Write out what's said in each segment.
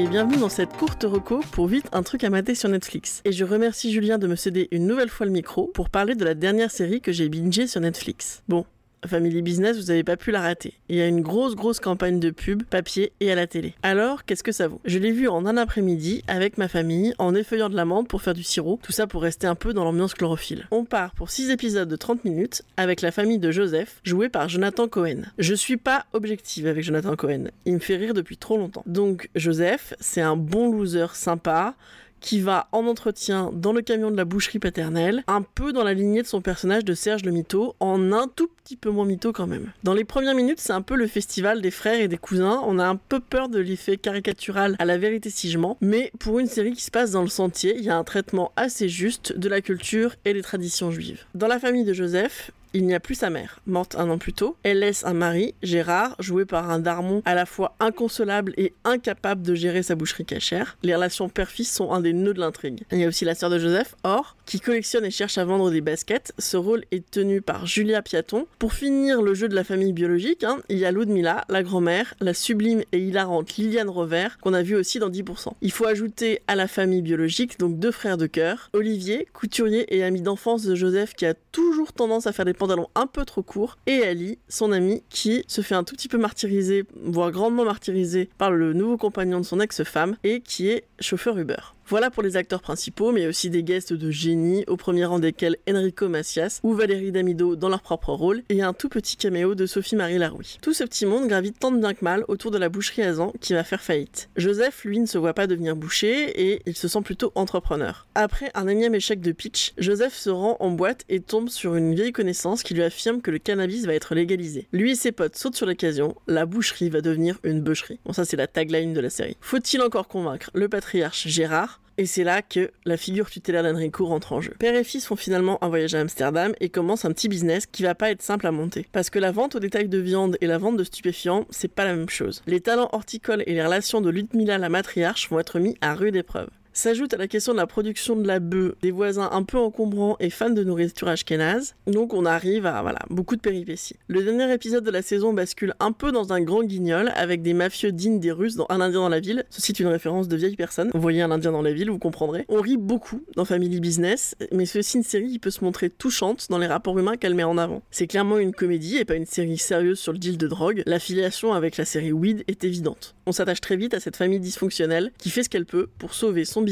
et bienvenue dans cette courte reco pour vite un truc à mater sur Netflix. Et je remercie Julien de me céder une nouvelle fois le micro pour parler de la dernière série que j'ai bingée sur Netflix. Bon, Family Business, vous n'avez pas pu la rater. Il y a une grosse grosse campagne de pub, papier et à la télé. Alors, qu'est-ce que ça vaut? Je l'ai vu en un après-midi avec ma famille, en effeuillant de la menthe pour faire du sirop, tout ça pour rester un peu dans l'ambiance chlorophylle. On part pour 6 épisodes de 30 minutes avec la famille de Joseph, jouée par Jonathan Cohen. Je suis pas objective avec Jonathan Cohen, il me fait rire depuis trop longtemps. Donc Joseph, c'est un bon loser sympa, qui va en entretien dans le camion de la boucherie paternelle, un peu dans la lignée de son personnage de Serge le Mito, en un tout petit peu moins mytho quand même. Dans les premières minutes, c'est un peu le festival des frères et des cousins, on a un peu peur de l'effet caricatural à la vérité si mais pour une série qui se passe dans le sentier, il y a un traitement assez juste de la culture et des traditions juives. Dans la famille de Joseph, il n'y a plus sa mère, morte un an plus tôt. Elle laisse un mari, Gérard, joué par un Darmon à la fois inconsolable et incapable de gérer sa boucherie cachère. Les relations père-fils sont un des nœuds de l'intrigue. Il y a aussi la sœur de Joseph, Or, qui collectionne et cherche à vendre des baskets. Ce rôle est tenu par Julia Piaton. Pour finir le jeu de la famille biologique, hein, il y a Ludmilla, la grand-mère, la sublime et hilarante Liliane Rover, qu'on a vu aussi dans 10%. Il faut ajouter à la famille biologique donc deux frères de cœur, Olivier, couturier et ami d'enfance de Joseph qui a toujours tendance à faire des pantalons un peu trop courts, et Ali, son ami, qui se fait un tout petit peu martyriser, voire grandement martyriser par le nouveau compagnon de son ex-femme, et qui est chauffeur Uber. Voilà pour les acteurs principaux, mais aussi des guests de génie, au premier rang desquels Enrico Macias ou Valérie Damido dans leur propre rôle, et un tout petit caméo de Sophie-Marie Laroui. Tout ce petit monde gravite tant bien que mal autour de la boucherie Azan qui va faire faillite. Joseph, lui, ne se voit pas devenir boucher et il se sent plutôt entrepreneur. Après un énième échec de pitch, Joseph se rend en boîte et tombe sur une vieille connaissance qui lui affirme que le cannabis va être légalisé. Lui et ses potes sautent sur l'occasion, la boucherie va devenir une bûcherie. Bon, ça c'est la tagline de la série. Faut-il encore convaincre le patriarche Gérard et c'est là que la figure tutélaire d'Enrico rentre en jeu. Père et fils font finalement un voyage à Amsterdam et commencent un petit business qui va pas être simple à monter. Parce que la vente au détail de viande et la vente de stupéfiants, c'est pas la même chose. Les talents horticoles et les relations de Ludmilla la matriarche vont être mis à rude épreuve. S'ajoute à la question de la production de la bœuf des voisins un peu encombrants et fans de nourriture ashkénaze. Donc on arrive à voilà, beaucoup de péripéties. Le dernier épisode de la saison bascule un peu dans un grand guignol avec des mafieux dignes des Russes dans Un Indien dans la ville. Ceci est une référence de vieille personne. Vous voyez Un Indien dans la ville, vous comprendrez. On rit beaucoup dans Family Business, mais ceci une série qui peut se montrer touchante dans les rapports humains qu'elle met en avant. C'est clairement une comédie et pas une série sérieuse sur le deal de drogue. L'affiliation avec la série Weed est évidente. On s'attache très vite à cette famille dysfonctionnelle qui fait ce qu'elle peut pour sauver son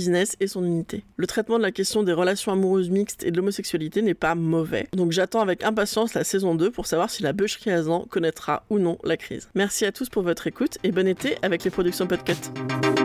et son unité. Le traitement de la question des relations amoureuses mixtes et de l'homosexualité n'est pas mauvais, donc j'attends avec impatience la saison 2 pour savoir si la bûcherie Azan connaîtra ou non la crise. Merci à tous pour votre écoute et bon été avec les productions Podcut.